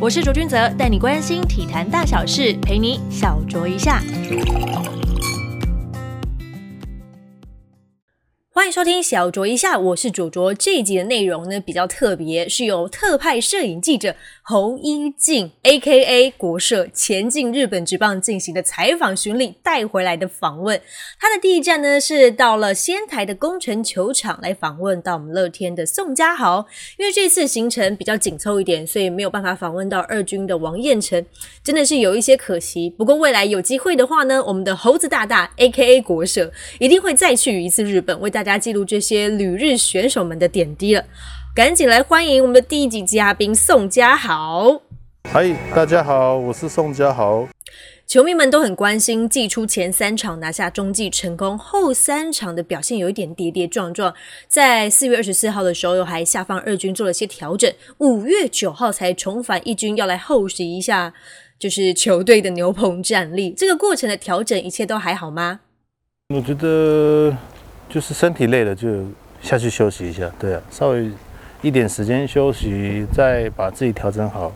我是卓君泽，带你关心体坛大小事，陪你小酌一下。欢迎收听小酌一下，我是卓卓。这一集的内容呢比较特别，是由特派摄影记者侯一静 （A.K.A. 国社）前进日本职棒进行的采访巡礼带回来的访问。他的第一站呢是到了仙台的工程球场来访问到我们乐天的宋家豪。因为这次行程比较紧凑一点，所以没有办法访问到二军的王彦辰，真的是有一些可惜。不过未来有机会的话呢，我们的猴子大大 （A.K.A. 国社）一定会再去一次日本，为大家。记录这些旅日选手们的点滴了，赶紧来欢迎我们的第一集嘉宾宋家豪。嗨，大家好，我是宋家豪。球迷们都很关心，季初前三场拿下中继成功，后三场的表现有一点跌跌撞撞。在四月二十四号的时候，又还下放二军做了些调整，五月九号才重返一军，要来厚实一下，就是球队的牛棚战力。这个过程的调整，一切都还好吗？我觉得。就是身体累了就下去休息一下，对啊，稍微一点时间休息，再把自己调整好，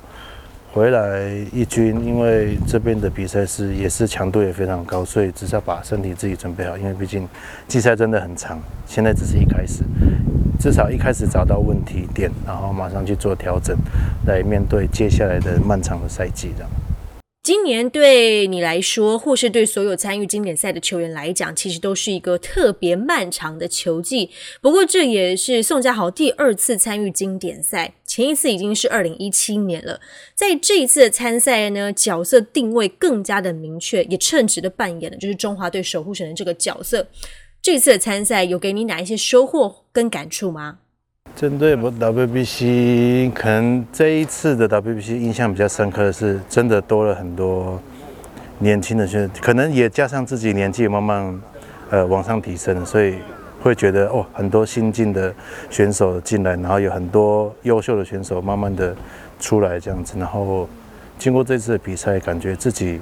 回来一军。因为这边的比赛是也是强度也非常高，所以只是要把身体自己准备好。因为毕竟季赛真的很长，现在只是一开始，至少一开始找到问题点，然后马上去做调整，来面对接下来的漫长的赛季，这样。今年对你来说，或是对所有参与经典赛的球员来讲，其实都是一个特别漫长的球季。不过，这也是宋家豪第二次参与经典赛，前一次已经是二零一七年了。在这一次的参赛呢，角色定位更加的明确，也称职的扮演了就是中华队守护神的这个角色。这次的参赛有给你哪一些收获跟感触吗？针对我 WBC，可能这一次的 WBC 印象比较深刻的是，真的多了很多年轻的选手，可能也加上自己年纪慢慢呃往上提升，所以会觉得哦，很多新进的选手进来，然后有很多优秀的选手慢慢的出来这样子，然后经过这次的比赛，感觉自己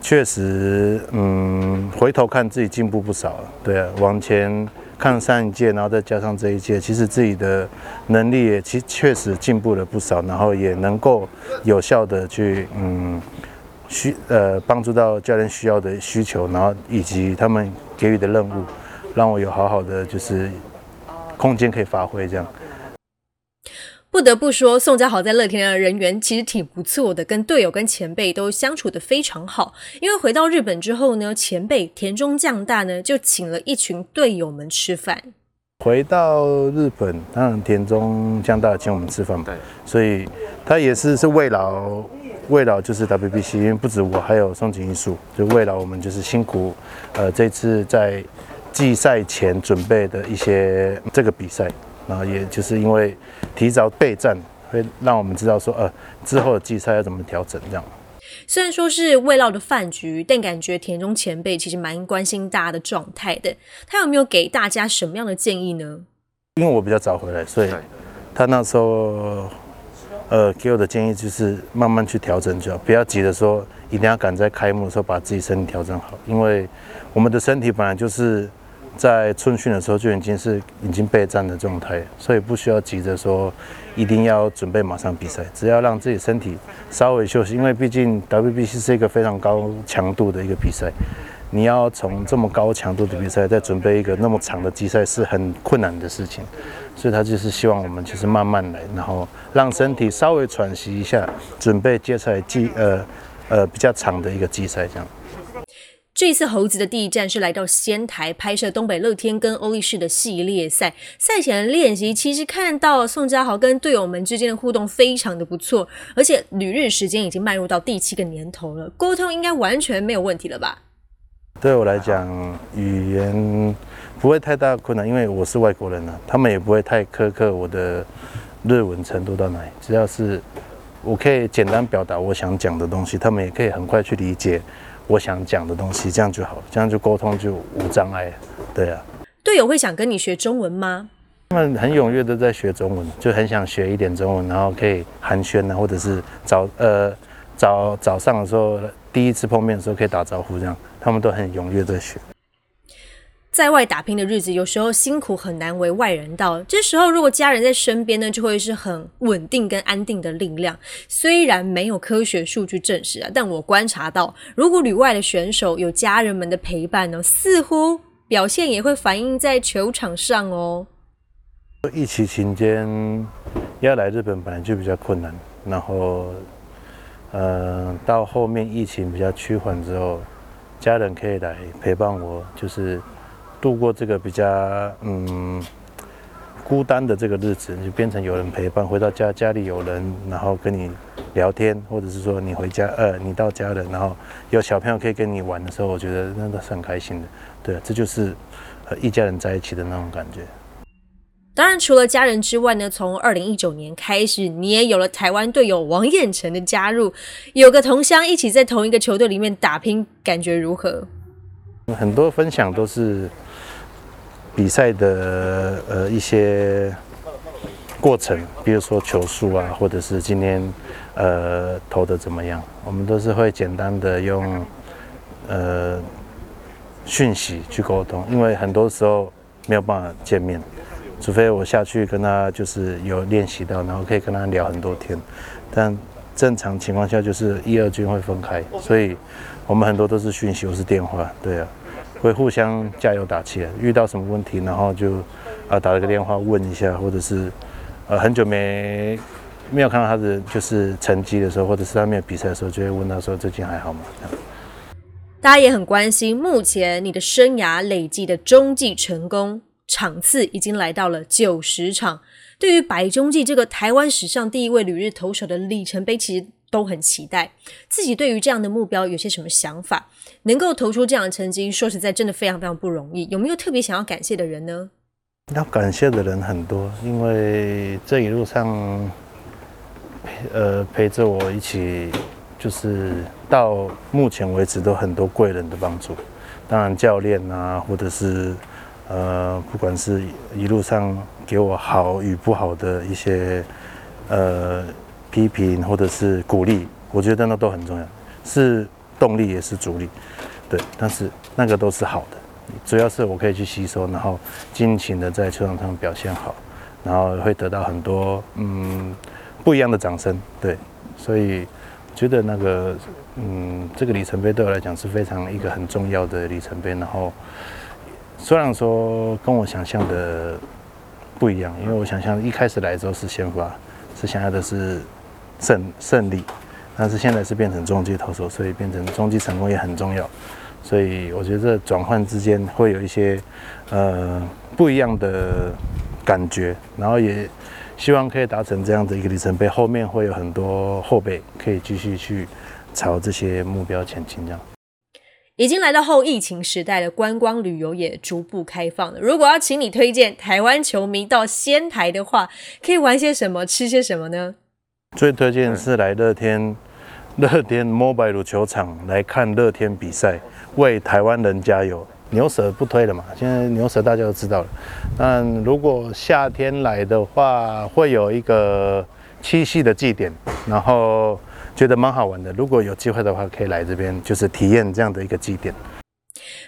确实嗯，回头看自己进步不少了，对啊，往前。看上一届，然后再加上这一届，其实自己的能力也其确实进步了不少，然后也能够有效的去嗯需呃帮助到教练需要的需求，然后以及他们给予的任务，让我有好好的就是空间可以发挥这样。不得不说，宋家豪在乐天的人缘其实挺不错的，跟队友、跟前辈都相处的非常好。因为回到日本之后呢，前辈田中将大呢就请了一群队友们吃饭。回到日本，当然田中将大请我们吃饭嘛，所以他也是是慰劳慰劳就是 WBC，因为不止我，还有松井一树，就慰劳我们就是辛苦。呃，这次在季赛前准备的一些这个比赛。然后也就是因为提早备战，会让我们知道说，呃，之后的季赛要怎么调整这样。虽然说是未料的饭局，但感觉田中前辈其实蛮关心大家的状态的。他有没有给大家什么样的建议呢？因为我比较早回来，所以他那时候，呃，给我的建议就是慢慢去调整就好，不要急着说一定要赶在开幕的时候把自己身体调整好，因为我们的身体本来就是。在春训的时候就已经是已经备战的状态，所以不需要急着说一定要准备马上比赛，只要让自己身体稍微休息，因为毕竟 WBC 是一个非常高强度的一个比赛，你要从这么高强度的比赛再准备一个那么长的季赛是很困难的事情，所以他就是希望我们就是慢慢来，然后让身体稍微喘息一下，准备接下来季呃呃比较长的一个季赛这样。这次猴子的第一站是来到仙台拍摄东北乐天跟欧力士的系列赛。赛前练习，其实看到宋家豪跟队友们之间的互动非常的不错，而且旅日时间已经迈入到第七个年头了，沟通应该完全没有问题了吧？对我来讲，语言不会太大困难，因为我是外国人啊，他们也不会太苛刻我的日文程度到哪里，只要是我可以简单表达我想讲的东西，他们也可以很快去理解。我想讲的东西，这样就好，这样就沟通就无障碍。对啊，队友会想跟你学中文吗？他们很踊跃的在学中文，就很想学一点中文，然后可以寒暄啊，或者是早呃早早上的时候第一次碰面的时候可以打招呼，这样他们都很踊跃在学。在外打拼的日子，有时候辛苦很难为外人道。这时候，如果家人在身边呢，就会是很稳定跟安定的力量。虽然没有科学数据证实啊，但我观察到，如果旅外的选手有家人们的陪伴呢，似乎表现也会反映在球场上哦。疫情期间要来日本本来就比较困难，然后，呃，到后面疫情比较趋缓之后，家人可以来陪伴我，就是。度过这个比较嗯孤单的这个日子，就变成有人陪伴。回到家，家里有人，然后跟你聊天，或者是说你回家，呃，你到家了，然后有小朋友可以跟你玩的时候，我觉得那都是很开心的。对，这就是和一家人在一起的那种感觉。当然，除了家人之外呢，从二零一九年开始，你也有了台湾队友王彦辰的加入，有个同乡一起在同一个球队里面打拼，感觉如何？很多分享都是。比赛的呃一些过程，比如说球速啊，或者是今天呃投的怎么样，我们都是会简单的用呃讯息去沟通，因为很多时候没有办法见面，除非我下去跟他就是有练习到，然后可以跟他聊很多天，但正常情况下就是一二军会分开，所以我们很多都是讯息或是电话，对啊。会互相加油打气，遇到什么问题，然后就啊打了个电话问一下，或者是呃很久没没有看到他的就是成绩的时候，或者是他没有比赛的时候，就会问他说最近还好吗？大家也很关心，目前你的生涯累计的中继成功场次已经来到了九十场。对于百中继这个台湾史上第一位旅日投手的里程碑，其实。都很期待自己对于这样的目标有些什么想法，能够投出这样的成绩，说实在真的非常非常不容易。有没有特别想要感谢的人呢？要感谢的人很多，因为这一路上陪呃陪着我一起，就是到目前为止都很多贵人的帮助。当然教练啊，或者是呃不管是一路上给我好与不好的一些呃。批评或者是鼓励，我觉得那都很重要，是动力也是阻力，对。但是那个都是好的，主要是我可以去吸收，然后尽情的在球场上表现好，然后会得到很多嗯不一样的掌声，对。所以觉得那个嗯这个里程碑对我来讲是非常一个很重要的里程碑。然后虽然说跟我想象的不一样，因为我想象一开始来的时候是先发，是想要的是。胜胜利，但是现在是变成中继投手，所以变成中继成功也很重要。所以我觉得转换之间会有一些呃不一样的感觉，然后也希望可以达成这样的一个里程碑。后面会有很多后辈可以继续去朝这些目标前进。这样，已经来到后疫情时代的观光旅游也逐步开放了。如果要请你推荐台湾球迷到仙台的话，可以玩些什么，吃些什么呢？最推荐是来乐天，乐天 Mobile 球场来看乐天比赛，为台湾人加油。牛舌不推了嘛，现在牛舌大家都知道了。但如果夏天来的话，会有一个七夕的祭典，然后觉得蛮好玩的。如果有机会的话，可以来这边，就是体验这样的一个祭典。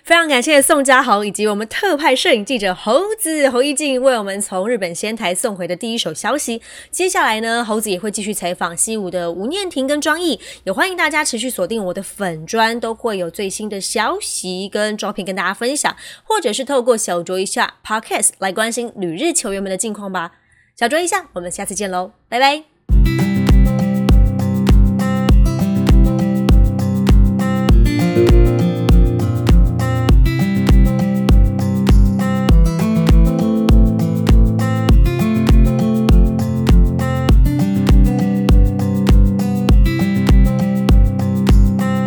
非常感谢宋家豪以及我们特派摄影记者猴子侯一静为我们从日本仙台送回的第一手消息。接下来呢，猴子也会继续采访西武的吴念婷跟庄毅，也欢迎大家持续锁定我的粉砖，都会有最新的消息跟照片跟大家分享，或者是透过小酌一下 Podcast 来关心旅日球员们的近况吧。小酌一下，我们下次见喽，拜拜。